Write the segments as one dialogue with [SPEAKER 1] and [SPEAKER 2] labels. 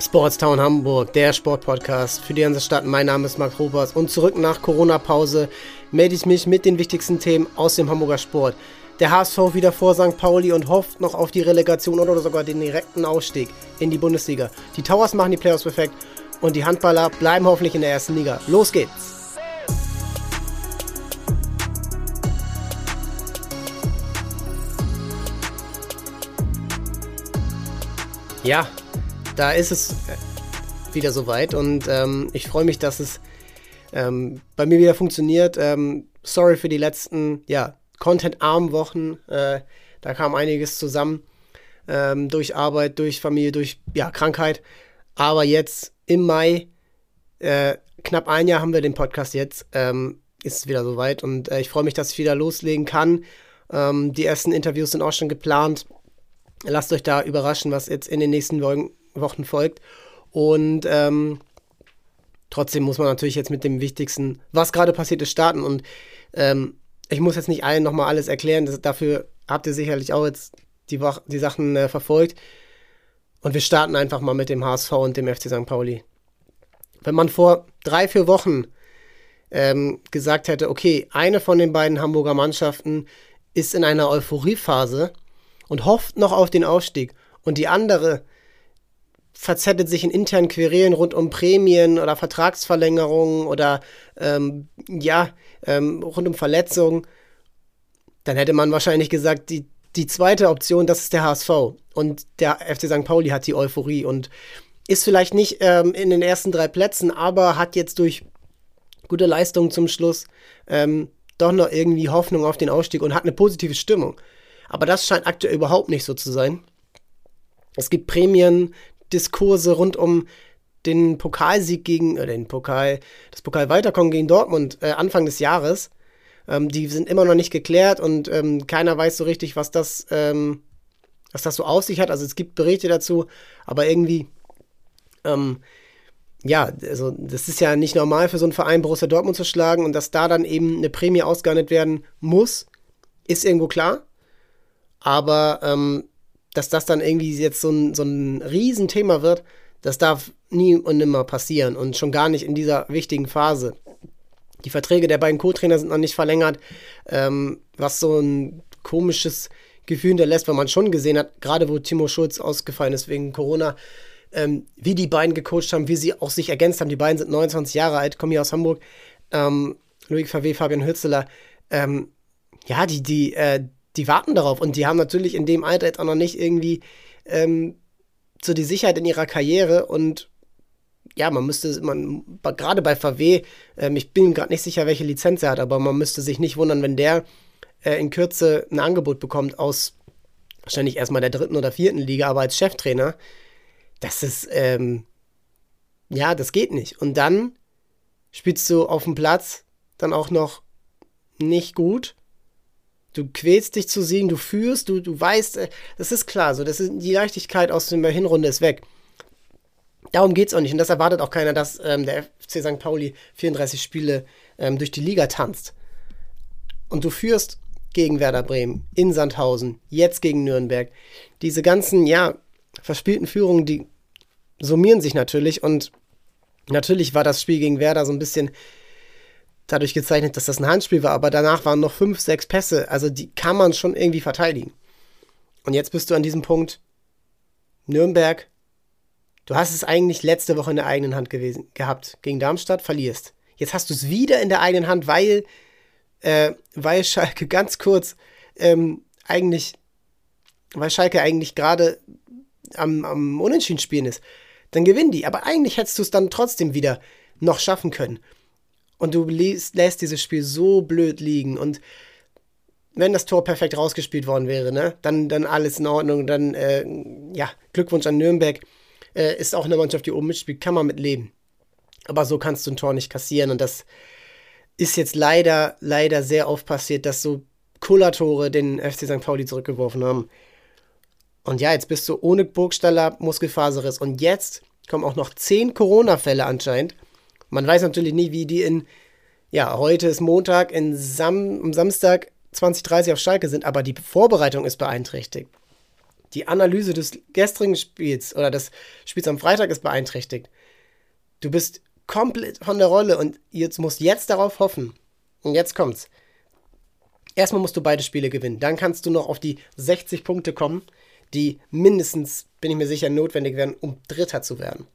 [SPEAKER 1] Sportstown Hamburg, der Sportpodcast für die ganze Stadt. Mein Name ist Marc Robers und zurück nach Corona-Pause melde ich mich mit den wichtigsten Themen aus dem Hamburger Sport. Der HSV wieder vor St. Pauli und hofft noch auf die Relegation oder sogar den direkten Ausstieg in die Bundesliga. Die Towers machen die Playoffs perfekt und die Handballer bleiben hoffentlich in der ersten Liga. Los geht's! Ja, da ist es äh, wieder soweit und ähm, ich freue mich, dass es ähm, bei mir wieder funktioniert. Ähm, sorry für die letzten, ja, content-armen Wochen. Äh, da kam einiges zusammen ähm, durch Arbeit, durch Familie, durch ja, Krankheit. Aber jetzt im Mai, äh, knapp ein Jahr haben wir den Podcast jetzt, ähm, ist es wieder soweit und äh, ich freue mich, dass ich wieder loslegen kann. Ähm, die ersten Interviews sind auch schon geplant. Lasst euch da überraschen, was jetzt in den nächsten Wochen Wochen folgt. Und ähm, trotzdem muss man natürlich jetzt mit dem Wichtigsten, was gerade passiert ist, starten. Und ähm, ich muss jetzt nicht allen nochmal alles erklären. Das, dafür habt ihr sicherlich auch jetzt die, die Sachen äh, verfolgt. Und wir starten einfach mal mit dem HSV und dem FC St. Pauli. Wenn man vor drei, vier Wochen ähm, gesagt hätte, okay, eine von den beiden Hamburger Mannschaften ist in einer Euphoriephase und hofft noch auf den Aufstieg und die andere verzettet sich in internen Querelen rund um Prämien oder Vertragsverlängerungen oder ähm, ja, ähm, rund um Verletzungen, dann hätte man wahrscheinlich gesagt, die, die zweite Option, das ist der HSV. Und der FC St. Pauli hat die Euphorie und ist vielleicht nicht ähm, in den ersten drei Plätzen, aber hat jetzt durch gute Leistungen zum Schluss ähm, doch noch irgendwie Hoffnung auf den Ausstieg und hat eine positive Stimmung. Aber das scheint aktuell überhaupt nicht so zu sein. Es gibt Prämien, Diskurse rund um den Pokalsieg gegen, äh, den Pokal, das Pokalweiterkommen gegen Dortmund äh, Anfang des Jahres. Ähm, die sind immer noch nicht geklärt und ähm, keiner weiß so richtig, was das, ähm, was das so auf sich hat. Also es gibt Berichte dazu, aber irgendwie, ähm, ja, also das ist ja nicht normal für so einen Verein Borussia Dortmund zu schlagen und dass da dann eben eine Prämie ausgehandelt werden muss, ist irgendwo klar. Aber ähm, dass das dann irgendwie jetzt so ein, so ein Riesenthema wird, das darf nie und nimmer passieren und schon gar nicht in dieser wichtigen Phase. Die Verträge der beiden Co-Trainer sind noch nicht verlängert, ähm, was so ein komisches Gefühl hinterlässt, weil man schon gesehen hat, gerade wo Timo Schulz ausgefallen ist wegen Corona, ähm, wie die beiden gecoacht haben, wie sie auch sich ergänzt haben. Die beiden sind 29 Jahre alt, kommen hier aus Hamburg. Ähm, Loic Verweh, Fabian Hützeler. Ähm, ja, die, die, äh, die warten darauf und die haben natürlich in dem Alter jetzt auch noch nicht irgendwie ähm, so die Sicherheit in ihrer Karriere und ja, man müsste, man, gerade bei VW, ähm, ich bin gerade nicht sicher, welche Lizenz er hat, aber man müsste sich nicht wundern, wenn der äh, in Kürze ein Angebot bekommt aus wahrscheinlich erstmal der dritten oder vierten Liga, aber als Cheftrainer. Das ist, ähm, ja, das geht nicht. Und dann spielst du auf dem Platz dann auch noch nicht gut du quälst dich zu siegen, du führst, du, du weißt, äh, das ist klar, so, das ist, die Leichtigkeit aus der Hinrunde ist weg. Darum geht es auch nicht. Und das erwartet auch keiner, dass ähm, der FC St. Pauli 34 Spiele ähm, durch die Liga tanzt. Und du führst gegen Werder Bremen, in Sandhausen, jetzt gegen Nürnberg. Diese ganzen, ja, verspielten Führungen, die summieren sich natürlich. Und natürlich war das Spiel gegen Werder so ein bisschen dadurch gezeichnet, dass das ein Handspiel war, aber danach waren noch fünf, sechs Pässe, also die kann man schon irgendwie verteidigen. Und jetzt bist du an diesem Punkt, Nürnberg, du hast es eigentlich letzte Woche in der eigenen Hand gewesen, gehabt, gegen Darmstadt, verlierst. Jetzt hast du es wieder in der eigenen Hand, weil, äh, weil Schalke ganz kurz ähm, eigentlich, weil Schalke eigentlich gerade am, am Unentschieden spielen ist. Dann gewinnen die, aber eigentlich hättest du es dann trotzdem wieder noch schaffen können und du lässt, lässt dieses Spiel so blöd liegen und wenn das Tor perfekt rausgespielt worden wäre, ne, dann, dann alles in Ordnung, dann, äh, ja, Glückwunsch an Nürnberg. Äh, ist auch eine Mannschaft, die oben mitspielt, kann man mit leben. Aber so kannst du ein Tor nicht kassieren und das ist jetzt leider, leider sehr oft passiert, dass so Kullertore den FC St. Pauli zurückgeworfen haben. Und ja, jetzt bist du ohne Burgstaller Muskelfaserriss und jetzt kommen auch noch zehn Corona-Fälle anscheinend. Man weiß natürlich nie, wie die in, ja, heute ist Montag, in Sam, am Samstag 2030 auf Schalke sind, aber die Vorbereitung ist beeinträchtigt. Die Analyse des gestrigen Spiels oder des Spiels am Freitag ist beeinträchtigt. Du bist komplett von der Rolle und jetzt musst jetzt darauf hoffen. Und jetzt kommt's. Erstmal musst du beide Spiele gewinnen. Dann kannst du noch auf die 60 Punkte kommen, die mindestens, bin ich mir sicher, notwendig werden, um Dritter zu werden.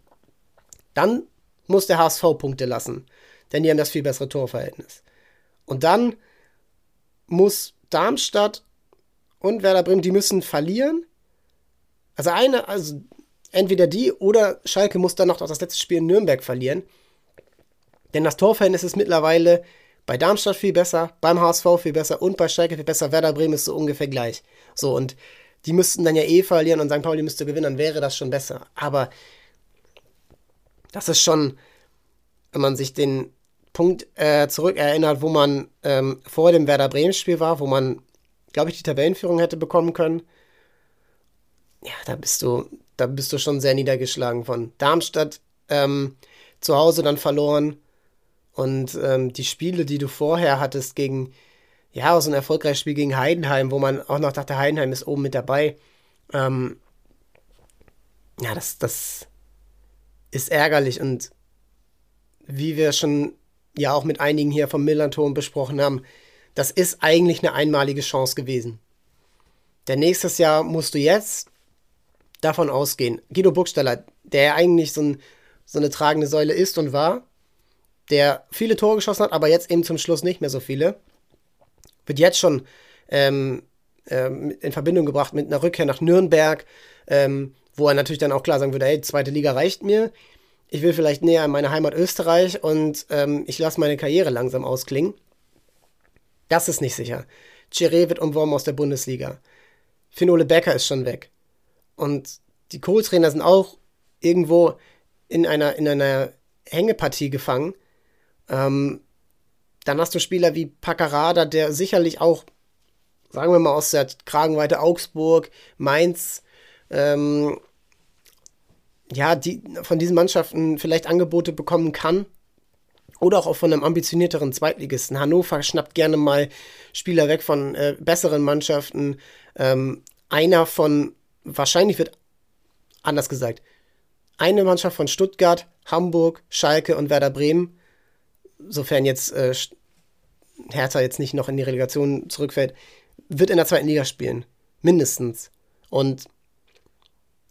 [SPEAKER 1] Dann muss der HSV Punkte lassen, denn die haben das viel bessere Torverhältnis. Und dann muss Darmstadt und Werder Bremen, die müssen verlieren. Also eine, also entweder die oder Schalke muss dann noch das letzte Spiel in Nürnberg verlieren. Denn das Torverhältnis ist mittlerweile bei Darmstadt viel besser, beim HSV viel besser und bei Schalke viel besser. Werder Bremen ist so ungefähr gleich. So, und die müssten dann ja eh verlieren und St. Pauli müsste gewinnen, dann wäre das schon besser. Aber das ist schon, wenn man sich den Punkt äh, zurückerinnert, wo man ähm, vor dem Werder Bremen-Spiel war, wo man, glaube ich, die Tabellenführung hätte bekommen können. Ja, da bist du, da bist du schon sehr niedergeschlagen von. Darmstadt ähm, zu Hause dann verloren und ähm, die Spiele, die du vorher hattest gegen, ja, so ein erfolgreiches Spiel gegen Heidenheim, wo man auch noch dachte, Heidenheim ist oben mit dabei. Ähm, ja, das, das ist ärgerlich und wie wir schon ja auch mit einigen hier vom Millanton besprochen haben, das ist eigentlich eine einmalige Chance gewesen. Denn nächstes Jahr musst du jetzt davon ausgehen, Guido Burgstaller, der eigentlich so, ein, so eine tragende Säule ist und war, der viele Tore geschossen hat, aber jetzt eben zum Schluss nicht mehr so viele, wird jetzt schon ähm, ähm, in Verbindung gebracht mit einer Rückkehr nach Nürnberg, ähm, wo er natürlich dann auch klar sagen würde, hey, zweite Liga reicht mir. Ich will vielleicht näher an meine Heimat Österreich und ähm, ich lasse meine Karriere langsam ausklingen. Das ist nicht sicher. Chiré wird umworben aus der Bundesliga. Finole Becker ist schon weg. Und die Co-Trainer sind auch irgendwo in einer, in einer Hängepartie gefangen. Ähm, dann hast du Spieler wie Paccarada, der sicherlich auch, sagen wir mal, aus der Kragenweite Augsburg, Mainz, ähm, ja, die von diesen Mannschaften vielleicht Angebote bekommen kann. Oder auch von einem ambitionierteren Zweitligisten. Hannover schnappt gerne mal Spieler weg von äh, besseren Mannschaften. Ähm, einer von, wahrscheinlich wird anders gesagt, eine Mannschaft von Stuttgart, Hamburg, Schalke und Werder Bremen sofern jetzt äh, Hertha jetzt nicht noch in die Relegation zurückfällt, wird in der zweiten Liga spielen. Mindestens. Und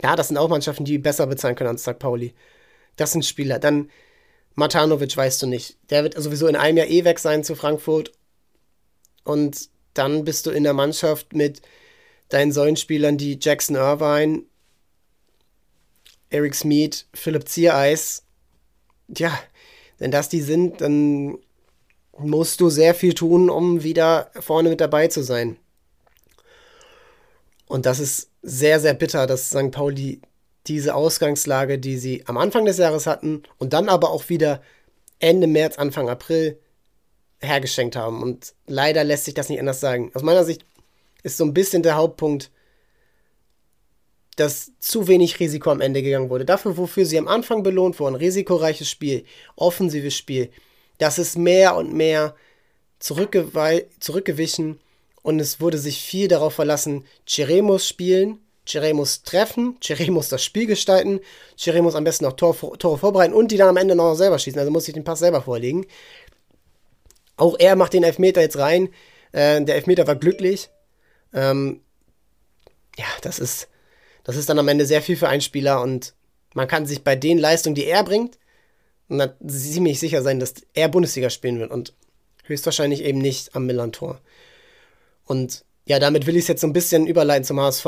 [SPEAKER 1] ja, das sind auch Mannschaften, die besser bezahlen können als St. Pauli. Das sind Spieler. Dann Matanovic weißt du nicht. Der wird sowieso in einem Jahr eh weg sein zu Frankfurt. Und dann bist du in der Mannschaft mit deinen Säulenspielern, die Jackson Irvine, Eric Smith, Philipp Ziereis. Ja, wenn das die sind, dann musst du sehr viel tun, um wieder vorne mit dabei zu sein. Und das ist sehr, sehr bitter, dass St. Pauli diese Ausgangslage, die sie am Anfang des Jahres hatten und dann aber auch wieder Ende März, Anfang April hergeschenkt haben. Und leider lässt sich das nicht anders sagen. Aus meiner Sicht ist so ein bisschen der Hauptpunkt, dass zu wenig Risiko am Ende gegangen wurde. Dafür, wofür sie am Anfang belohnt wurden, risikoreiches Spiel, offensives Spiel, das ist mehr und mehr zurückgewichen und es wurde sich viel darauf verlassen, Chiré muss spielen, Chiré muss treffen, Chiré muss das Spiel gestalten, Chiré muss am besten noch Tor, Tore vorbereiten und die dann am Ende noch selber schießen, also muss sich den Pass selber vorlegen. Auch er macht den Elfmeter jetzt rein. Äh, der Elfmeter war glücklich. Ähm, ja, das ist, das ist dann am Ende sehr viel für einen Spieler und man kann sich bei den Leistungen, die er bringt, ziemlich sicher sein, dass er Bundesliga spielen wird und höchstwahrscheinlich eben nicht am Millantor. Und ja, damit will ich es jetzt so ein bisschen überleiten zum HSV,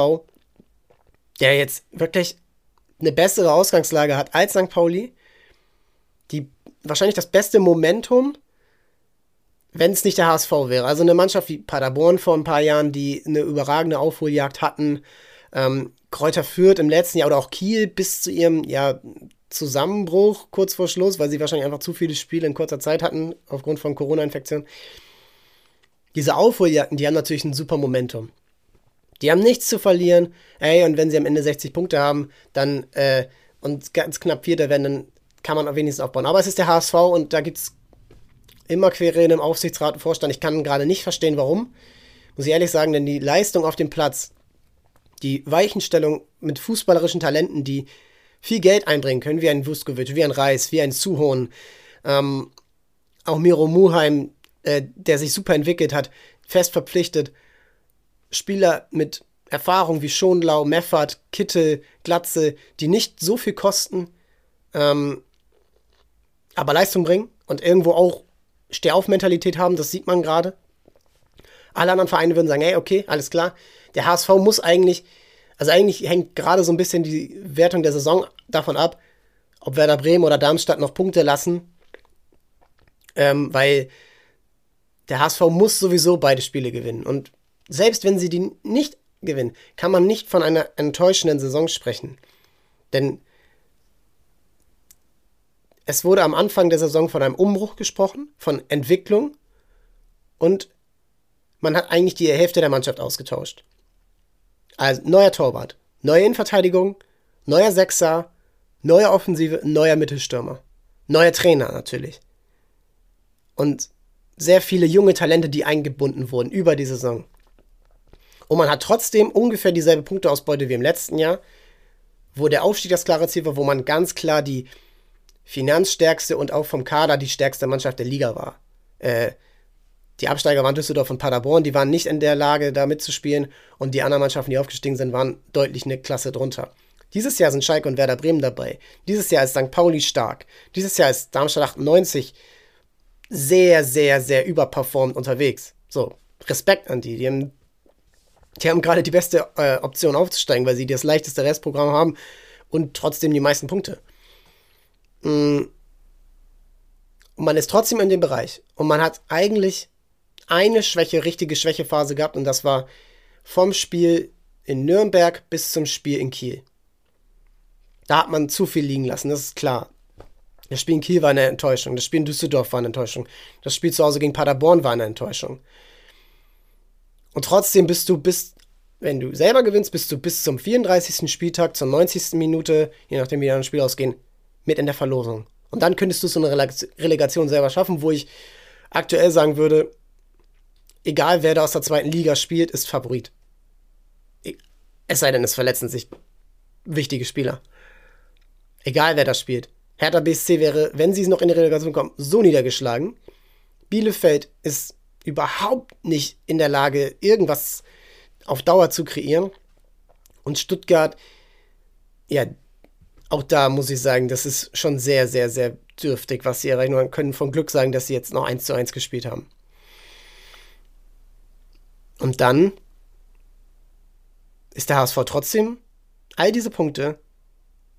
[SPEAKER 1] der jetzt wirklich eine bessere Ausgangslage hat als St. Pauli, die wahrscheinlich das beste Momentum, wenn es nicht der HSV wäre. Also eine Mannschaft wie Paderborn vor ein paar Jahren, die eine überragende Aufholjagd hatten, ähm, Kräuter Fürth im letzten Jahr oder auch Kiel bis zu ihrem ja, Zusammenbruch kurz vor Schluss, weil sie wahrscheinlich einfach zu viele Spiele in kurzer Zeit hatten aufgrund von Corona-Infektionen. Diese Aufholjagden, die haben natürlich ein super Momentum. Die haben nichts zu verlieren. Ey, und wenn sie am Ende 60 Punkte haben, dann äh, und ganz knapp Vierter werden, dann kann man auch wenigstens aufbauen. Aber es ist der HSV und da gibt es immer Querelen im Aufsichtsrat und Vorstand. Ich kann gerade nicht verstehen, warum. Muss ich ehrlich sagen, denn die Leistung auf dem Platz Die Weichenstellung mit fußballerischen Talenten, die viel Geld einbringen können, wie ein Vuskovic, wie ein Reis, wie ein Suhon, ähm, auch Miro Muheim, äh, der sich super entwickelt hat, fest verpflichtet. Spieler mit Erfahrung wie Schonlau, Meffert, Kittel, Glatze, die nicht so viel kosten, ähm, aber Leistung bringen und irgendwo auch Stehauf-Mentalität haben, das sieht man gerade. Alle anderen Vereine würden sagen, hey, okay, alles klar. Der HSV muss eigentlich, also eigentlich hängt gerade so ein bisschen die Wertung der Saison davon ab, ob Werder Bremen oder Darmstadt noch Punkte lassen. Ähm, weil der HSV muss sowieso beide Spiele gewinnen. Und selbst wenn sie die nicht gewinnen, kann man nicht von einer enttäuschenden Saison sprechen. Denn es wurde am Anfang der Saison von einem Umbruch gesprochen, von Entwicklung und man hat eigentlich die Hälfte der Mannschaft ausgetauscht. Also neuer Torwart, neue Innenverteidigung, neuer Sechser, neue Offensive, neuer Mittelstürmer, neuer Trainer natürlich. Und sehr viele junge Talente, die eingebunden wurden über die Saison. Und man hat trotzdem ungefähr dieselbe Punkteausbeute wie im letzten Jahr, wo der Aufstieg das klare Ziel war, wo man ganz klar die finanzstärkste und auch vom Kader die stärkste Mannschaft der Liga war. Äh, die Absteiger waren Düsseldorf und Paderborn, die waren nicht in der Lage, da mitzuspielen. Und die anderen Mannschaften, die aufgestiegen sind, waren deutlich eine Klasse drunter. Dieses Jahr sind Schalke und Werder Bremen dabei. Dieses Jahr ist St. Pauli stark. Dieses Jahr ist Darmstadt 98 sehr, sehr, sehr überperformt unterwegs. So, Respekt an die. Die haben, die haben gerade die beste äh, Option aufzusteigen, weil sie das leichteste Restprogramm haben und trotzdem die meisten Punkte. Mm. Und man ist trotzdem in dem Bereich. Und man hat eigentlich eine Schwäche, richtige Schwächephase gehabt und das war vom Spiel in Nürnberg bis zum Spiel in Kiel. Da hat man zu viel liegen lassen, das ist klar. Das Spiel in Kiel war eine Enttäuschung, das Spiel in Düsseldorf war eine Enttäuschung, das Spiel zu Hause gegen Paderborn war eine Enttäuschung. Und trotzdem bist du bis, wenn du selber gewinnst, bist du bis zum 34. Spieltag, zur 90. Minute, je nachdem wie dann ein Spiel ausgehen, mit in der Verlosung. Und dann könntest du so eine Relegation selber schaffen, wo ich aktuell sagen würde, egal wer da aus der zweiten Liga spielt, ist Favorit. Es sei denn, es verletzen sich wichtige Spieler. Egal wer das spielt. Hertha BSC wäre, wenn sie noch in die Relegation kommen, so niedergeschlagen. Bielefeld ist überhaupt nicht in der Lage, irgendwas auf Dauer zu kreieren. Und Stuttgart, ja, auch da muss ich sagen, das ist schon sehr, sehr, sehr dürftig, was sie erreichen. Man können von Glück sagen, dass sie jetzt noch 1 zu 1 gespielt haben. Und dann ist der HSV trotzdem all diese Punkte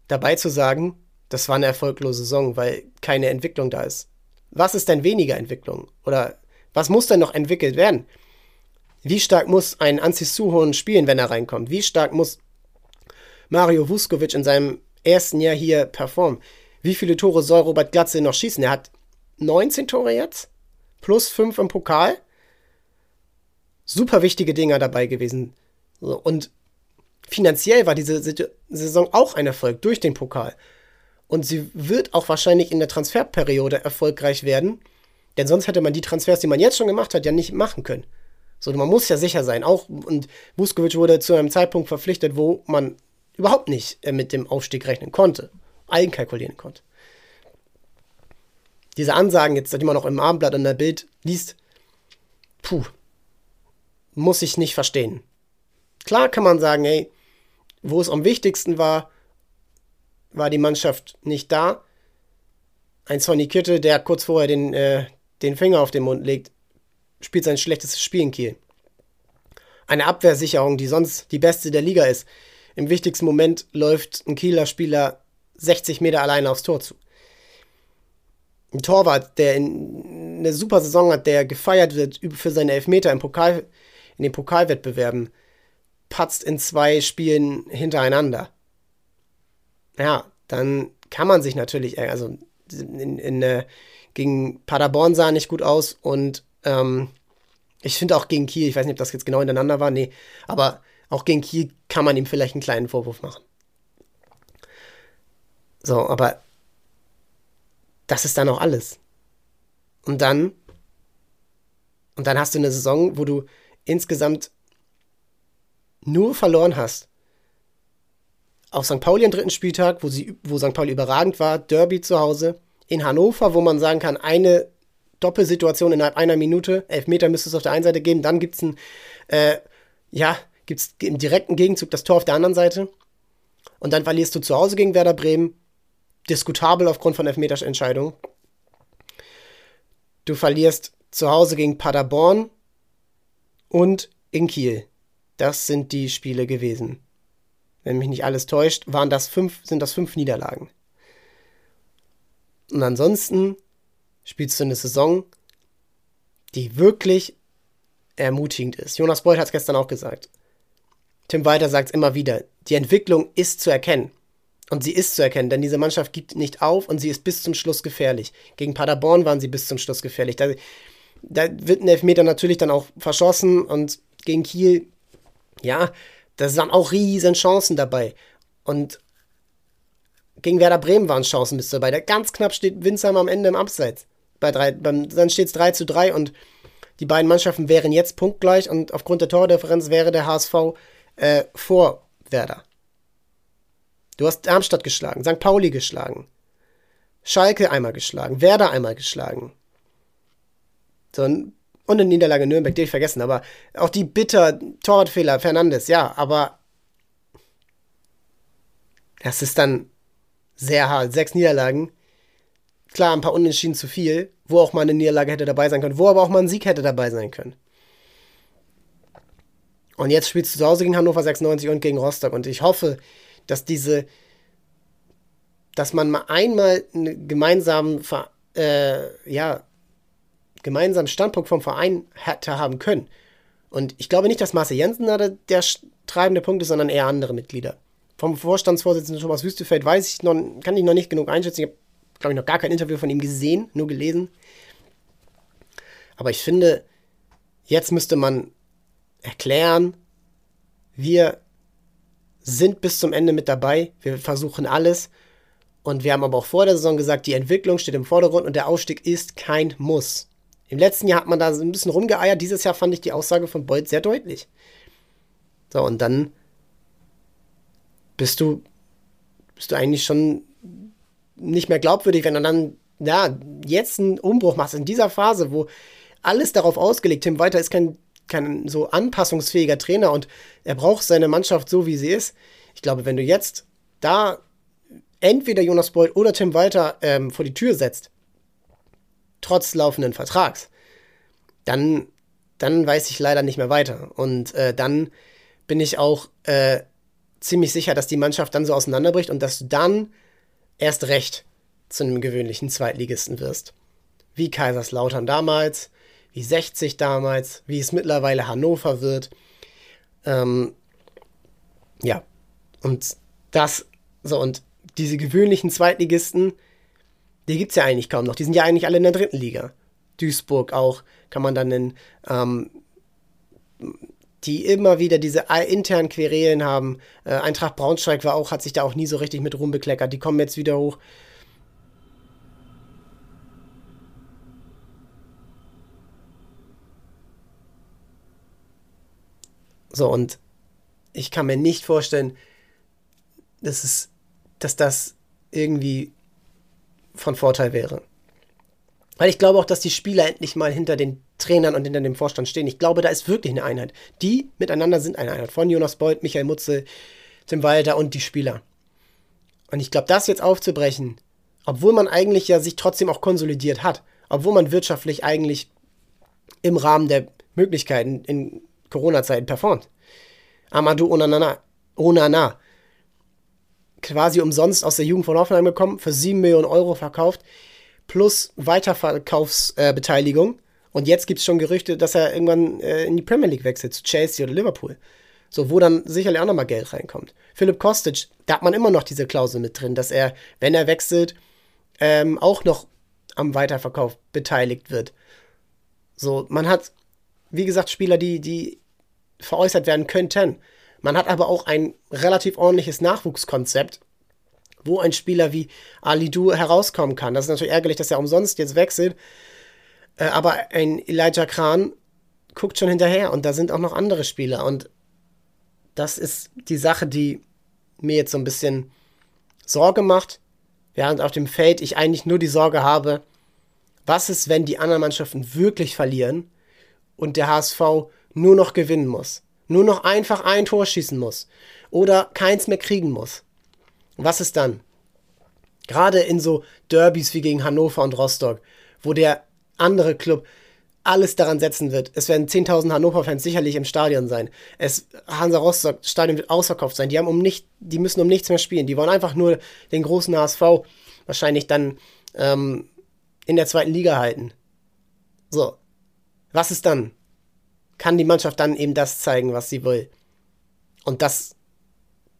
[SPEAKER 1] dabei zu sagen, das war eine erfolglose Saison, weil keine Entwicklung da ist. Was ist denn weniger Entwicklung? Oder was muss denn noch entwickelt werden? Wie stark muss ein Anzi Suhon spielen, wenn er reinkommt? Wie stark muss Mario Vuskovic in seinem ersten Jahr hier performen? Wie viele Tore soll Robert Glatze noch schießen? Er hat 19 Tore jetzt, plus 5 im Pokal super wichtige Dinger dabei gewesen. Und finanziell war diese Saison auch ein Erfolg durch den Pokal. Und sie wird auch wahrscheinlich in der Transferperiode erfolgreich werden, denn sonst hätte man die Transfers, die man jetzt schon gemacht hat, ja nicht machen können. So, man muss ja sicher sein. Auch, und Vuskovic wurde zu einem Zeitpunkt verpflichtet, wo man überhaupt nicht äh, mit dem Aufstieg rechnen konnte, eigenkalkulieren konnte. Diese Ansagen jetzt, die man auch im Abendblatt und der Bild liest, puh, muss ich nicht verstehen. Klar kann man sagen, ey, wo es am wichtigsten war, war die Mannschaft nicht da. Ein Sonny Kitte, der kurz vorher den, äh, den Finger auf den Mund legt, spielt sein schlechtestes Spiel in Kiel. Eine Abwehrsicherung, die sonst die beste der Liga ist. Im wichtigsten Moment läuft ein Kieler Spieler 60 Meter alleine aufs Tor zu. Ein Torwart, der eine super Saison hat, der gefeiert wird für seine Elfmeter im Pokal, in den Pokalwettbewerben patzt in zwei Spielen hintereinander. Ja, dann kann man sich natürlich, äh, also in, in, äh, gegen Paderborn sah nicht gut aus und ähm, ich finde auch gegen Kiel, ich weiß nicht, ob das jetzt genau hintereinander war, nee, aber auch gegen Kiel kann man ihm vielleicht einen kleinen Vorwurf machen. So, aber das ist dann auch alles. Und dann, und dann hast du eine Saison, wo du insgesamt nur verloren hast auf St. Pauli am dritten Spieltag, wo, sie, wo St. Pauli überragend war, Derby zu Hause. In Hannover, wo man sagen kann, eine Doppelsituation innerhalb einer Minute, elf Meter müsste es auf der einen Seite geben, dann gibt es äh, ja, im direkten Gegenzug das Tor auf der anderen Seite. Und dann verlierst du zu Hause gegen Werder Bremen, diskutabel aufgrund von Elfmeterentscheidungen. Du verlierst zu Hause gegen Paderborn und in Kiel. Das sind die Spiele gewesen. Wenn mich nicht alles täuscht, waren das fünf, sind das fünf Niederlagen. Und ansonsten spielst du eine Saison, die wirklich ermutigend ist. Jonas Beuth hat es gestern auch gesagt. Tim Walter sagt es immer wieder. Die Entwicklung ist zu erkennen. Und sie ist zu erkennen, denn diese Mannschaft gibt nicht auf und sie ist bis zum Schluss gefährlich. Gegen Paderborn waren sie bis zum Schluss gefährlich. Da, da wird ein Elfmeter natürlich dann auch verschossen und gegen Kiel, ja, da sind auch riesen Chancen dabei. Und gegen Werder Bremen waren Chancen bis dabei. Da ganz knapp steht Winzheim am Ende im Abseits. Bei drei, beim, dann steht es 3 zu 3 und die beiden Mannschaften wären jetzt punktgleich und aufgrund der Tordifferenz wäre der HSV äh, vor Werder. Du hast Darmstadt geschlagen, St. Pauli geschlagen, Schalke einmal geschlagen, Werder einmal geschlagen. So, und eine Niederlage Nürnberg, die ich vergessen, aber auch die bitter Torwartfehler, Fernandes, ja, aber das ist dann sehr hart. Sechs Niederlagen. Klar, ein paar Unentschieden zu viel, wo auch mal eine Niederlage hätte dabei sein können, wo aber auch mal ein Sieg hätte dabei sein können. Und jetzt spielst du zu Hause gegen Hannover 96 und gegen Rostock. Und ich hoffe, dass diese, dass man mal einmal einen gemeinsamen, äh, ja, gemeinsamen Standpunkt vom Verein hätte haben können. Und ich glaube nicht, dass Marcel Jensen da der, der treibende Punkt ist, sondern eher andere Mitglieder. Vom Vorstandsvorsitzenden Thomas Wüstefeld weiß ich noch, kann ich noch nicht genug einschätzen. Ich habe, glaube ich, noch gar kein Interview von ihm gesehen, nur gelesen. Aber ich finde, jetzt müsste man erklären, wir sind bis zum Ende mit dabei, wir versuchen alles. Und wir haben aber auch vor der Saison gesagt, die Entwicklung steht im Vordergrund und der Ausstieg ist kein Muss. Im letzten Jahr hat man da so ein bisschen rumgeeiert. Dieses Jahr fand ich die Aussage von Beuth sehr deutlich. So, und dann bist du, bist du eigentlich schon nicht mehr glaubwürdig, wenn du dann, ja, jetzt einen Umbruch machst in dieser Phase, wo alles darauf ausgelegt, Tim Walter ist kein, kein so anpassungsfähiger Trainer und er braucht seine Mannschaft so, wie sie ist. Ich glaube, wenn du jetzt da entweder Jonas Boyd oder Tim Walter ähm, vor die Tür setzt, trotz laufenden Vertrags, dann, dann weiß ich leider nicht mehr weiter. Und äh, dann bin ich auch äh, ziemlich sicher, dass die Mannschaft dann so auseinanderbricht und dass du dann erst recht zu einem gewöhnlichen Zweitligisten wirst. Wie Kaiserslautern damals, wie 60 damals, wie es mittlerweile Hannover wird. Ähm, ja, und das, so, und diese gewöhnlichen Zweitligisten, die gibt es ja eigentlich kaum noch. Die sind ja eigentlich alle in der dritten Liga. Duisburg auch, kann man dann nennen. Ähm, die immer wieder diese internen Querelen haben. Äh, Eintracht Braunschweig war auch, hat sich da auch nie so richtig mit rumbekleckert. Die kommen jetzt wieder hoch. So, und ich kann mir nicht vorstellen, dass, es, dass das irgendwie von Vorteil wäre. Weil ich glaube auch, dass die Spieler endlich mal hinter den Trainern und hinter dem Vorstand stehen. Ich glaube, da ist wirklich eine Einheit. Die miteinander sind eine Einheit. Von Jonas Beuth, Michael Mutze, Tim Walter und die Spieler. Und ich glaube, das jetzt aufzubrechen, obwohl man eigentlich ja sich trotzdem auch konsolidiert hat, obwohl man wirtschaftlich eigentlich im Rahmen der Möglichkeiten in Corona-Zeiten performt. Amadou Onana, Onana, quasi umsonst aus der Jugend von Hoffenheim gekommen, für 7 Millionen Euro verkauft, plus Weiterverkaufsbeteiligung. Äh, und jetzt gibt es schon Gerüchte, dass er irgendwann äh, in die Premier League wechselt, zu Chelsea oder Liverpool. So, wo dann sicherlich auch nochmal Geld reinkommt. Philipp Kostic, da hat man immer noch diese Klausel mit drin, dass er, wenn er wechselt, ähm, auch noch am Weiterverkauf beteiligt wird. So, man hat, wie gesagt, Spieler, die, die veräußert werden könnten. Man hat aber auch ein relativ ordentliches Nachwuchskonzept, wo ein Spieler wie Ali Du herauskommen kann. Das ist natürlich ärgerlich, dass er umsonst jetzt wechselt. Äh, aber ein Elijah Kran guckt schon hinterher und da sind auch noch andere Spieler. Und das ist die Sache, die mir jetzt so ein bisschen Sorge macht, während auf dem Feld ich eigentlich nur die Sorge habe, was ist, wenn die anderen Mannschaften wirklich verlieren und der HSV nur noch gewinnen muss, nur noch einfach ein Tor schießen muss oder keins mehr kriegen muss. Was ist dann? Gerade in so Derbys wie gegen Hannover und Rostock, wo der andere Club alles daran setzen wird. Es werden 10.000 Hannover-Fans sicherlich im Stadion sein. Es Hansa Rostock Stadion wird ausverkauft sein. Die haben um nicht, die müssen um nichts mehr spielen. Die wollen einfach nur den großen HSV wahrscheinlich dann ähm, in der zweiten Liga halten. So, was ist dann? Kann die Mannschaft dann eben das zeigen, was sie will? Und das,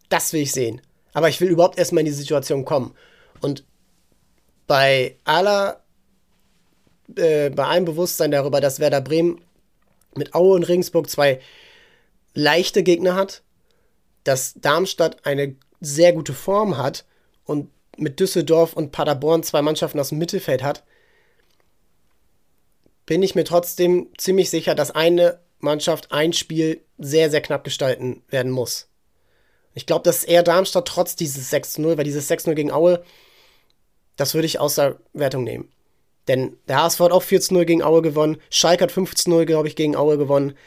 [SPEAKER 1] das will ich sehen. Aber ich will überhaupt erstmal in die Situation kommen. Und bei aller äh, bei allem Bewusstsein darüber, dass Werder Bremen mit Aue und Regensburg zwei leichte Gegner hat, dass Darmstadt eine sehr gute Form hat und mit Düsseldorf und Paderborn zwei Mannschaften aus dem Mittelfeld hat, bin ich mir trotzdem ziemlich sicher, dass eine Mannschaft ein Spiel sehr, sehr knapp gestalten werden muss. Ich glaube, dass eher Darmstadt trotz dieses 6-0, weil dieses 6-0 gegen Aue, das würde ich außer Wertung nehmen. Denn der HSV hat auch 14-0 gegen Aue gewonnen. Schalke hat 15-0, glaube ich, gegen Aue gewonnen.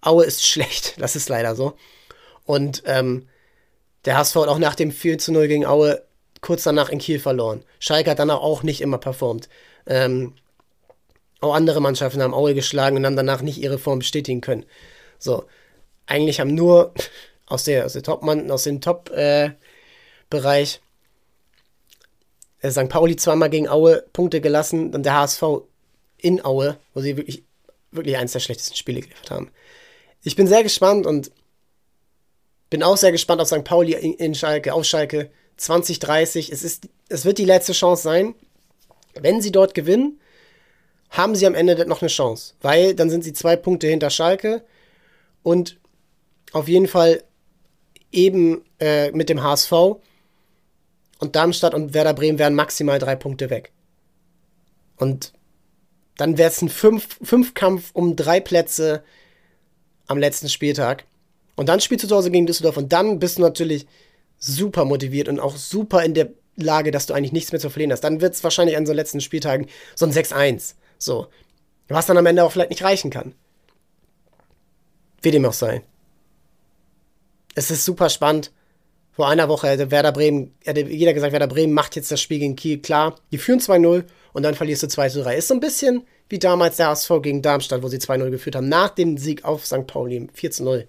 [SPEAKER 1] Aue ist schlecht, das ist leider so. Und ähm, der HSV hat auch nach dem 4-0 gegen Aue kurz danach in Kiel verloren. Schalke hat danach auch nicht immer performt. Ähm, auch andere Mannschaften haben Aue geschlagen und haben danach nicht ihre Form bestätigen können. So, eigentlich haben nur aus der, aus der Top-Mann, aus dem Top-Bereich äh, äh, St. Pauli zweimal gegen Aue Punkte gelassen, und der HSV in Aue, wo sie wirklich, wirklich eins der schlechtesten Spiele geliefert haben. Ich bin sehr gespannt und bin auch sehr gespannt auf St. Pauli in, in Schalke, auf Schalke 2030. Es, ist, es wird die letzte Chance sein. Wenn sie dort gewinnen, haben sie am Ende noch eine Chance, weil dann sind sie zwei Punkte hinter Schalke und auf jeden Fall eben äh, mit dem HSV und Darmstadt und Werder Bremen wären maximal drei Punkte weg. Und dann wäre es ein Fünf Fünfkampf um drei Plätze am letzten Spieltag. Und dann spielst du zu Hause gegen Düsseldorf und dann bist du natürlich super motiviert und auch super in der Lage, dass du eigentlich nichts mehr zu verlieren hast. Dann wird es wahrscheinlich an so letzten Spieltagen so ein 6-1. So. Was dann am Ende auch vielleicht nicht reichen kann. Wie dem auch sei. Es ist super spannend vor einer Woche hätte Werder Bremen, hätte jeder gesagt, Werder Bremen macht jetzt das Spiel gegen Kiel klar. Die führen 2-0 und dann verlierst du 2-3. Ist so ein bisschen wie damals der HSV gegen Darmstadt, wo sie 2-0 geführt haben, nach dem Sieg auf St. Pauli 4-0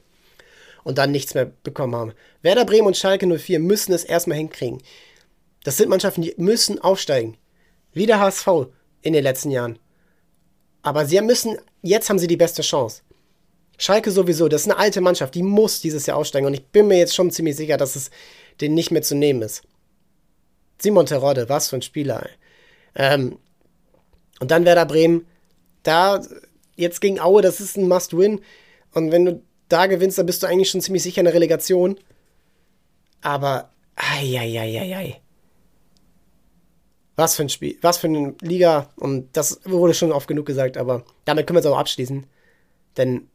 [SPEAKER 1] und dann nichts mehr bekommen haben. Werder Bremen und Schalke 04 müssen es erstmal hinkriegen. Das sind Mannschaften, die müssen aufsteigen. Wie der HSV in den letzten Jahren. Aber sie müssen, jetzt haben sie die beste Chance. Schalke sowieso, das ist eine alte Mannschaft, die muss dieses Jahr aussteigen und ich bin mir jetzt schon ziemlich sicher, dass es denen nicht mehr zu nehmen ist. Simon Terodde, was für ein Spieler. Ähm, und dann Werder Bremen, da jetzt gegen Aue, das ist ein Must-Win und wenn du da gewinnst, dann bist du eigentlich schon ziemlich sicher in der Relegation. Aber, ei, Was für ein Spiel, was für eine Liga und das wurde schon oft genug gesagt, aber damit können wir es auch abschließen. Denn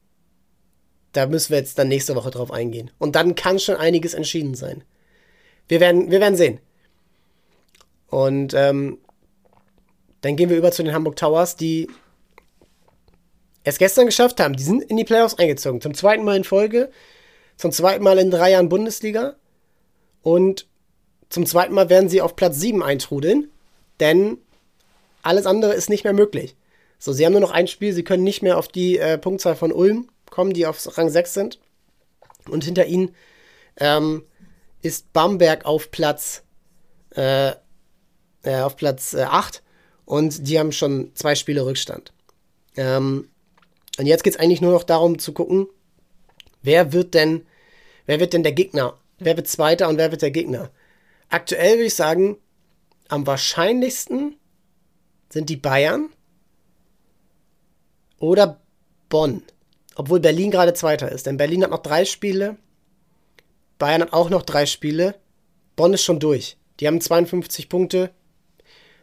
[SPEAKER 1] da müssen wir jetzt dann nächste Woche drauf eingehen. Und dann kann schon einiges entschieden sein. Wir werden, wir werden sehen. Und ähm, dann gehen wir über zu den Hamburg Towers, die es gestern geschafft haben. Die sind in die Playoffs eingezogen. Zum zweiten Mal in Folge. Zum zweiten Mal in drei Jahren Bundesliga. Und zum zweiten Mal werden sie auf Platz 7 eintrudeln. Denn alles andere ist nicht mehr möglich. So, sie haben nur noch ein Spiel. Sie können nicht mehr auf die äh, Punktzahl von Ulm kommen, die auf Rang 6 sind. Und hinter ihnen ähm, ist Bamberg auf Platz, äh, äh, auf Platz äh, 8 und die haben schon zwei Spiele Rückstand. Ähm, und jetzt geht es eigentlich nur noch darum zu gucken, wer wird denn, wer wird denn der Gegner? Wer wird Zweiter und wer wird der Gegner? Aktuell würde ich sagen, am wahrscheinlichsten sind die Bayern oder Bonn. Obwohl Berlin gerade Zweiter ist. Denn Berlin hat noch drei Spiele. Bayern hat auch noch drei Spiele. Bonn ist schon durch. Die haben 52 Punkte.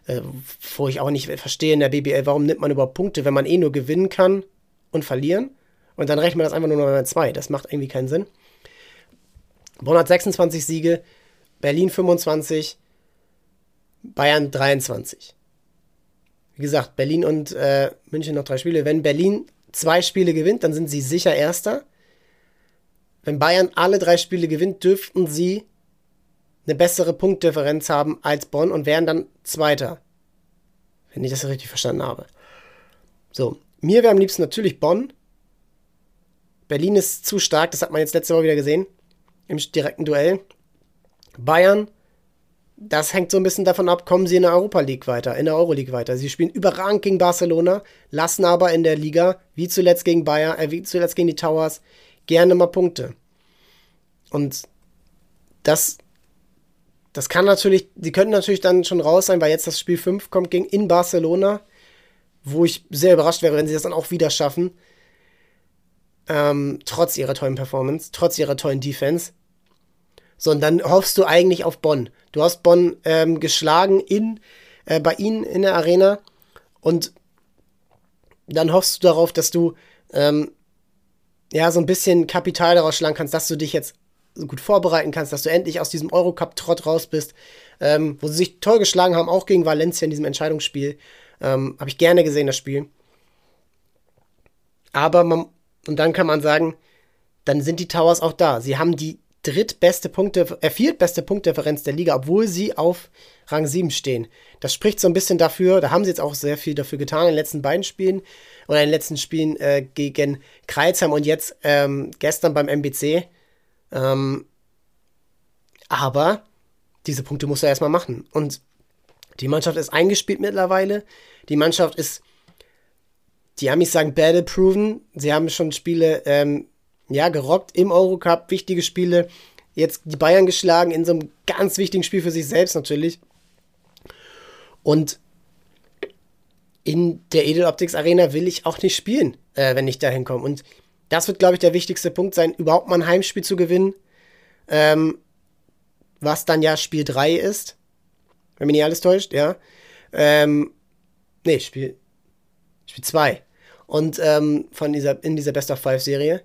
[SPEAKER 1] Äh, wo ich auch nicht verstehe in der BBL, warum nimmt man überhaupt Punkte, wenn man eh nur gewinnen kann und verlieren? Und dann rechnet man das einfach nur noch mal zwei. Das macht irgendwie keinen Sinn. Bonn hat 26 Siege, Berlin 25, Bayern 23. Wie gesagt, Berlin und äh, München noch drei Spiele. Wenn Berlin zwei Spiele gewinnt, dann sind sie sicher Erster. Wenn Bayern alle drei Spiele gewinnt, dürften sie eine bessere Punktdifferenz haben als Bonn und wären dann Zweiter. Wenn ich das richtig verstanden habe. So, mir wäre am liebsten natürlich Bonn. Berlin ist zu stark, das hat man jetzt letzte Woche wieder gesehen. Im direkten Duell. Bayern, das hängt so ein bisschen davon ab, kommen sie in der Europa League weiter, in der Euroleague weiter. Sie spielen überragend gegen Barcelona, lassen aber in der Liga, wie zuletzt gegen Bayern, äh, wie zuletzt gegen die Towers, gerne mal Punkte. Und das, das kann natürlich, die könnten natürlich dann schon raus sein, weil jetzt das Spiel 5 kommt gegen in Barcelona wo ich sehr überrascht wäre, wenn sie das dann auch wieder schaffen. Ähm, trotz ihrer tollen Performance, trotz ihrer tollen Defense. So, und dann hoffst du eigentlich auf Bonn. Du hast Bonn ähm, geschlagen in, äh, bei ihnen in der Arena und dann hoffst du darauf, dass du ähm, ja so ein bisschen Kapital daraus schlagen kannst, dass du dich jetzt gut vorbereiten kannst, dass du endlich aus diesem Eurocup-Trott raus bist, ähm, wo sie sich toll geschlagen haben, auch gegen Valencia in diesem Entscheidungsspiel. Ähm, Habe ich gerne gesehen, das Spiel. Aber man, und dann kann man sagen, dann sind die Towers auch da. Sie haben die drittbeste Punkte, äh, viertbeste Punktdifferenz der Liga, obwohl sie auf Rang 7 stehen. Das spricht so ein bisschen dafür, da haben sie jetzt auch sehr viel dafür getan in den letzten beiden Spielen oder in den letzten Spielen äh, gegen Kreuzheim und jetzt ähm, gestern beim MBC. Ähm, aber diese Punkte muss er erstmal machen. Und die Mannschaft ist eingespielt mittlerweile. Die Mannschaft ist, die Amis sagen, battle-proven. Sie haben schon Spiele, ähm, ja, gerockt im Eurocup, wichtige Spiele. Jetzt die Bayern geschlagen in so einem ganz wichtigen Spiel für sich selbst natürlich. Und in der Edel Optics Arena will ich auch nicht spielen, äh, wenn ich da hinkomme. Und das wird, glaube ich, der wichtigste Punkt sein, überhaupt mal ein Heimspiel zu gewinnen. Ähm, was dann ja Spiel 3 ist wenn mich nicht alles täuscht, ja. Ähm, nee, Spiel, Spiel 2. Und ähm, von dieser, in dieser Best of Five Serie.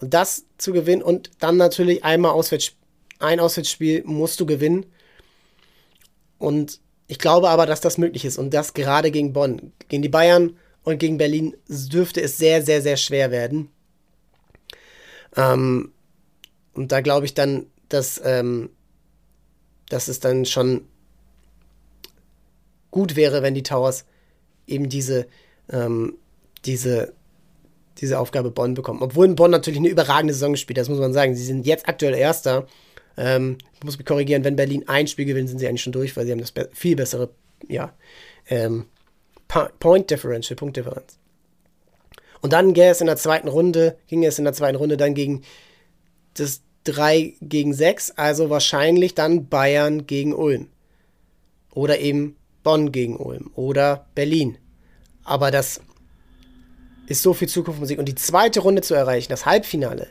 [SPEAKER 1] Und das zu gewinnen und dann natürlich einmal Auswärts, ein Auswärtsspiel musst du gewinnen. Und ich glaube aber, dass das möglich ist und das gerade gegen Bonn. Gegen die Bayern und gegen Berlin dürfte es sehr, sehr, sehr schwer werden. Ähm, und da glaube ich dann, dass, ähm, dass es dann schon gut wäre, wenn die Towers eben diese, ähm, diese, diese Aufgabe Bonn bekommen. Obwohl Bonn natürlich eine überragende Saison spielt, das muss man sagen. Sie sind jetzt aktuell Erster. Ähm, ich muss mich korrigieren, wenn Berlin ein Spiel gewinnt, sind sie eigentlich schon durch, weil sie haben das be viel bessere, ja, ähm, Point Differential, Punktdifferenz. Und dann ging es in der zweiten Runde, ging es in der zweiten Runde dann gegen das 3 gegen 6, also wahrscheinlich dann Bayern gegen Ulm. Oder eben Bonn gegen Ulm oder Berlin. Aber das ist so viel Zukunftsmusik. Und die zweite Runde zu erreichen, das Halbfinale,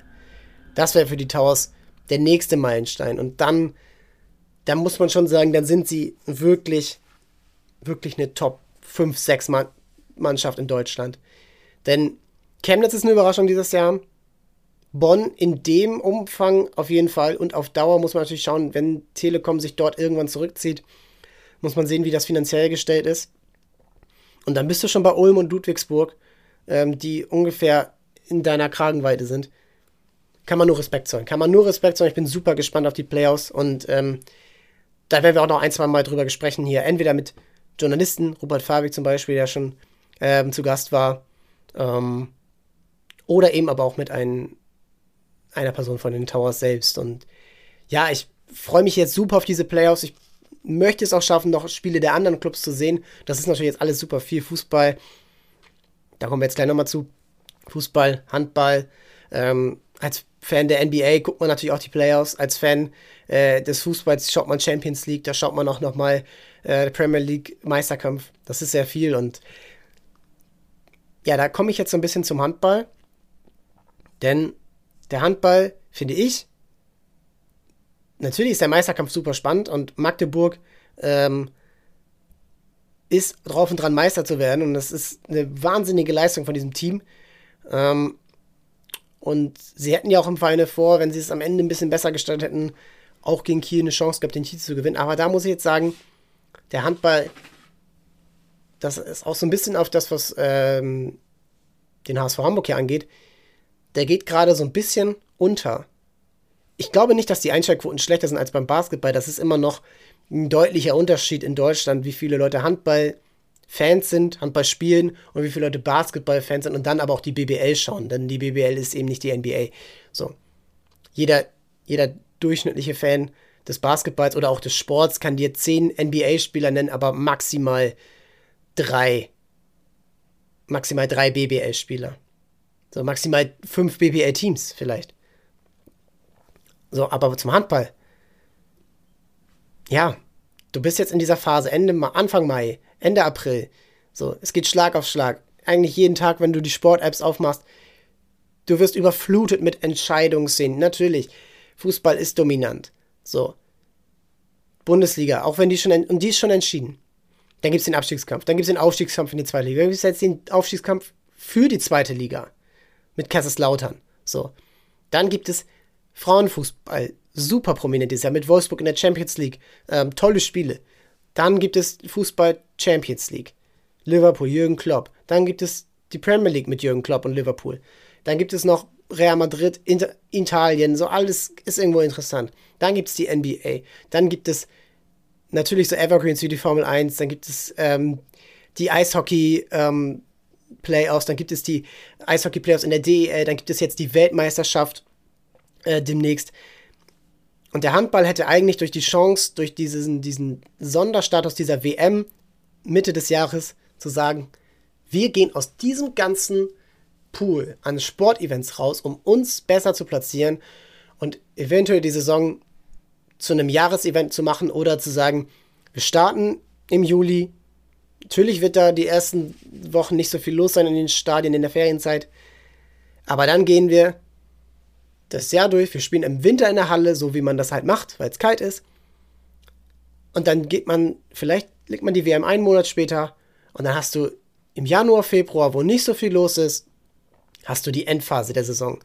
[SPEAKER 1] das wäre für die Towers der nächste Meilenstein. Und dann, dann muss man schon sagen, dann sind sie wirklich, wirklich eine Top 5, 6 Mann Mannschaft in Deutschland. Denn Chemnitz ist eine Überraschung dieses Jahr. Bonn in dem Umfang auf jeden Fall. Und auf Dauer muss man natürlich schauen, wenn Telekom sich dort irgendwann zurückzieht, muss man sehen, wie das finanziell gestellt ist. Und dann bist du schon bei Ulm und Ludwigsburg, ähm, die ungefähr in deiner Kragenweite sind. Kann man nur Respekt zollen. Kann man nur Respekt zollen. Ich bin super gespannt auf die Playoffs und ähm, da werden wir auch noch ein, zwei Mal drüber sprechen hier. Entweder mit Journalisten, Robert Fabik zum Beispiel, der schon ähm, zu Gast war, ähm, oder eben aber auch mit ein, einer Person von den Towers selbst. Und ja, ich freue mich jetzt super auf diese Playoffs. Ich möchte es auch schaffen, noch Spiele der anderen Clubs zu sehen. Das ist natürlich jetzt alles super viel Fußball. Da kommen wir jetzt gleich nochmal zu. Fußball, Handball. Ähm, als Fan der NBA guckt man natürlich auch die Playoffs. Als Fan äh, des Fußballs schaut man Champions League. Da schaut man auch nochmal äh, Premier League Meisterkampf. Das ist sehr viel. Und ja, da komme ich jetzt so ein bisschen zum Handball. Denn der Handball, finde ich, natürlich ist der Meisterkampf super spannend und Magdeburg ähm, ist drauf und dran, Meister zu werden. Und das ist eine wahnsinnige Leistung von diesem Team. Ähm, Und sie hätten ja auch im Final vor, wenn sie es am Ende ein bisschen besser gestaltet hätten, auch gegen Kiel eine Chance gehabt, den Titel zu gewinnen. Aber da muss ich jetzt sagen, der Handball, das ist auch so ein bisschen auf das, was ähm, den HSV Hamburg hier angeht, der geht gerade so ein bisschen unter. Ich glaube nicht, dass die Einschaltquoten schlechter sind als beim Basketball. Das ist immer noch ein deutlicher Unterschied in Deutschland, wie viele Leute Handball-Fans sind, Handball spielen und wie viele Leute Basketball-Fans sind und dann aber auch die BBL schauen, denn die BBL ist eben nicht die NBA. So. Jeder, jeder durchschnittliche Fan des Basketballs oder auch des Sports kann dir zehn NBA-Spieler nennen, aber maximal drei. Maximal drei BBL-Spieler. So, maximal fünf BBL-Teams vielleicht. So, aber zum Handball. Ja, du bist jetzt in dieser Phase, Ende, Anfang Mai, Ende April. So, es geht Schlag auf Schlag. Eigentlich jeden Tag, wenn du die Sport-Apps aufmachst, du wirst überflutet mit Entscheidungsszenen. Natürlich, Fußball ist dominant. So. Bundesliga, auch wenn die schon, und die ist schon entschieden. Dann gibt es den Abstiegskampf, dann gibt es den Aufstiegskampf in die zweite Liga. Dann gibt es jetzt den Aufstiegskampf für die zweite Liga mit Kaiserslautern. So. Dann gibt es Frauenfußball, super prominent ist ja mit Wolfsburg in der Champions League. Ähm, tolle Spiele. Dann gibt es Fußball Champions League. Liverpool, Jürgen Klopp. Dann gibt es die Premier League mit Jürgen Klopp und Liverpool. Dann gibt es noch Real Madrid, Inter Italien, so alles ist irgendwo interessant. Dann gibt es die NBA. Dann gibt es natürlich so Evergreens wie die Formel 1. Dann gibt es ähm, die Eishockey ähm, Playoffs. Dann gibt es die Eishockey Playoffs in der DEL. Dann gibt es jetzt die Weltmeisterschaft äh, demnächst. Und der Handball hätte eigentlich durch die Chance, durch diesen, diesen Sonderstatus dieser WM Mitte des Jahres zu sagen, wir gehen aus diesem ganzen Pool an Sportevents raus, um uns besser zu platzieren und eventuell die Saison zu einem Jahresevent zu machen oder zu sagen, wir starten im Juli. Natürlich wird da die ersten Wochen nicht so viel los sein in den Stadien in der Ferienzeit. Aber dann gehen wir das Jahr durch. Wir spielen im Winter in der Halle, so wie man das halt macht, weil es kalt ist. Und dann geht man, vielleicht legt man die WM einen Monat später und dann hast du im Januar, Februar, wo nicht so viel los ist, hast du die Endphase der Saison.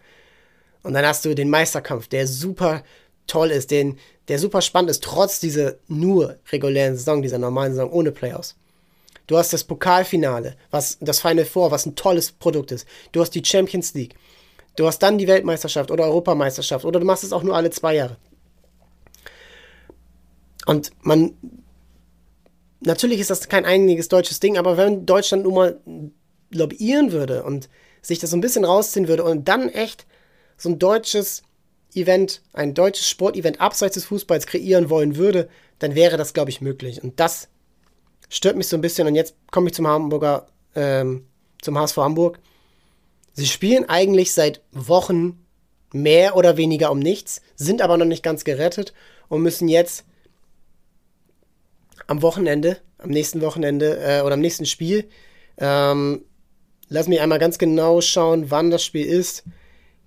[SPEAKER 1] Und dann hast du den Meisterkampf, der super toll ist, den, der super spannend ist, trotz dieser nur regulären Saison, dieser normalen Saison ohne Playoffs. Du hast das Pokalfinale, was das Final Four, was ein tolles Produkt ist. Du hast die Champions League. Du hast dann die Weltmeisterschaft oder Europameisterschaft oder du machst es auch nur alle zwei Jahre. Und man, natürlich ist das kein einiges deutsches Ding, aber wenn Deutschland nun mal lobbyieren würde und sich das so ein bisschen rausziehen würde und dann echt so ein deutsches Event, ein deutsches Sportevent abseits des Fußballs kreieren wollen würde, dann wäre das, glaube ich, möglich. Und das stört mich so ein bisschen. Und jetzt komme ich zum Hamburger, ähm, zum HSV Hamburg. Sie spielen eigentlich seit Wochen mehr oder weniger um nichts, sind aber noch nicht ganz gerettet und müssen jetzt am Wochenende, am nächsten Wochenende äh, oder am nächsten Spiel, ähm, lass mich einmal ganz genau schauen, wann das Spiel ist,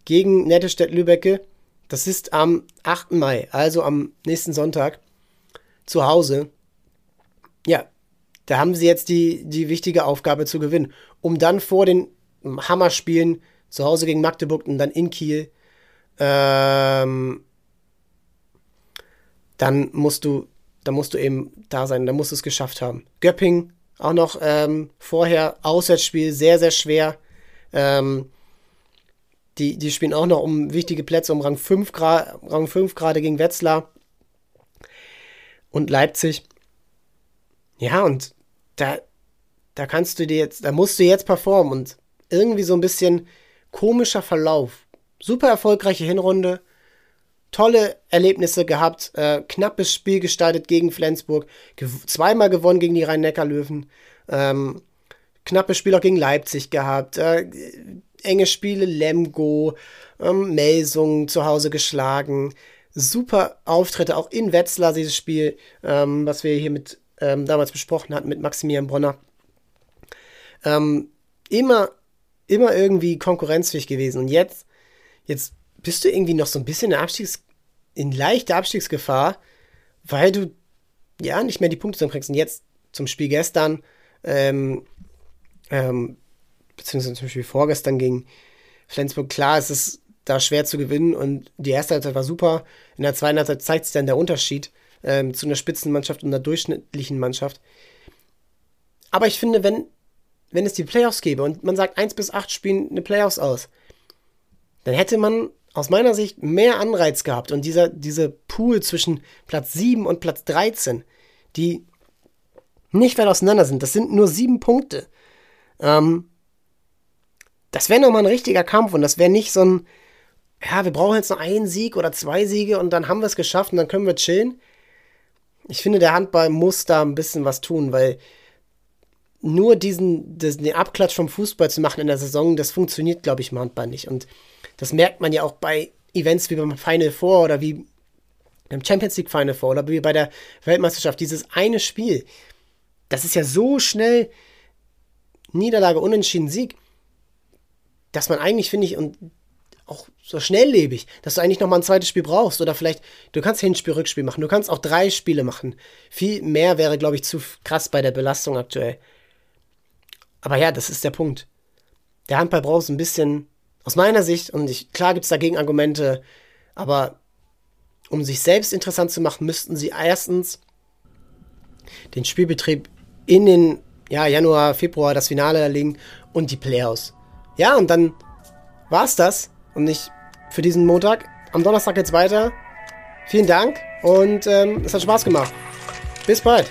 [SPEAKER 1] gegen Nettestedt-Lübecke. Das ist am 8. Mai, also am nächsten Sonntag, zu Hause. Ja, da haben sie jetzt die, die wichtige Aufgabe zu gewinnen, um dann vor den Hammer spielen, zu Hause gegen Magdeburg und dann in Kiel. Ähm, dann musst du, dann musst du eben da sein, dann musst du es geschafft haben. Göpping auch noch ähm, vorher Auswärtsspiel sehr sehr schwer. Ähm, die, die spielen auch noch um wichtige Plätze, um Rang 5 Grad, Rang 5 gerade gegen Wetzlar und Leipzig. Ja, und da, da kannst du dir jetzt, da musst du jetzt performen und irgendwie so ein bisschen komischer Verlauf. Super erfolgreiche Hinrunde, tolle Erlebnisse gehabt, äh, knappes Spiel gestaltet gegen Flensburg, gew zweimal gewonnen gegen die Rhein-Neckar-Löwen, ähm, knappes Spiel auch gegen Leipzig gehabt, äh, enge Spiele, Lemgo, ähm, Melsung zu Hause geschlagen, super Auftritte, auch in Wetzlar dieses Spiel, ähm, was wir hier mit ähm, damals besprochen hatten mit Maximilian Bronner. Ähm, immer immer irgendwie konkurrenzfähig gewesen. Und jetzt, jetzt bist du irgendwie noch so ein bisschen in, Abstiegs-, in leichter Abstiegsgefahr, weil du ja nicht mehr die Punkte zusammenkriegst. Und jetzt zum Spiel gestern, ähm, ähm, beziehungsweise zum Spiel vorgestern gegen Flensburg, klar, es ist da schwer zu gewinnen und die erste Halbzeit war super. In der zweiten Halbzeit zeigt sich dann der Unterschied ähm, zu einer Spitzenmannschaft und einer durchschnittlichen Mannschaft. Aber ich finde, wenn, wenn es die Playoffs gäbe und man sagt, 1 bis 8 spielen eine Playoffs aus, dann hätte man aus meiner Sicht mehr Anreiz gehabt und dieser, diese Pool zwischen Platz 7 und Platz 13, die nicht weit auseinander sind, das sind nur sieben Punkte. Ähm, das wäre nochmal ein richtiger Kampf und das wäre nicht so ein, ja, wir brauchen jetzt noch einen Sieg oder zwei Siege und dann haben wir es geschafft und dann können wir chillen. Ich finde, der Handball muss da ein bisschen was tun, weil nur diesen, diesen den Abklatsch vom Fußball zu machen in der Saison, das funktioniert, glaube ich, Handball nicht. Und das merkt man ja auch bei Events wie beim Final Four oder wie beim Champions League Final Four oder wie bei der Weltmeisterschaft. Dieses eine Spiel, das ist ja so schnell Niederlage, Unentschieden, Sieg, dass man eigentlich, finde ich, und auch so schnelllebig, dass du eigentlich nochmal ein zweites Spiel brauchst oder vielleicht, du kannst Hinspiel, Rückspiel machen, du kannst auch drei Spiele machen. Viel mehr wäre, glaube ich, zu krass bei der Belastung aktuell. Aber ja, das ist der Punkt. Der Handball braucht ein bisschen, aus meiner Sicht, und ich, klar gibt es dagegen Argumente, aber um sich selbst interessant zu machen, müssten sie erstens den Spielbetrieb in den ja, Januar, Februar das Finale erlegen und die Playoffs. Ja, und dann war's das. Und nicht für diesen Montag. Am Donnerstag geht's weiter. Vielen Dank und ähm, es hat Spaß gemacht. Bis bald.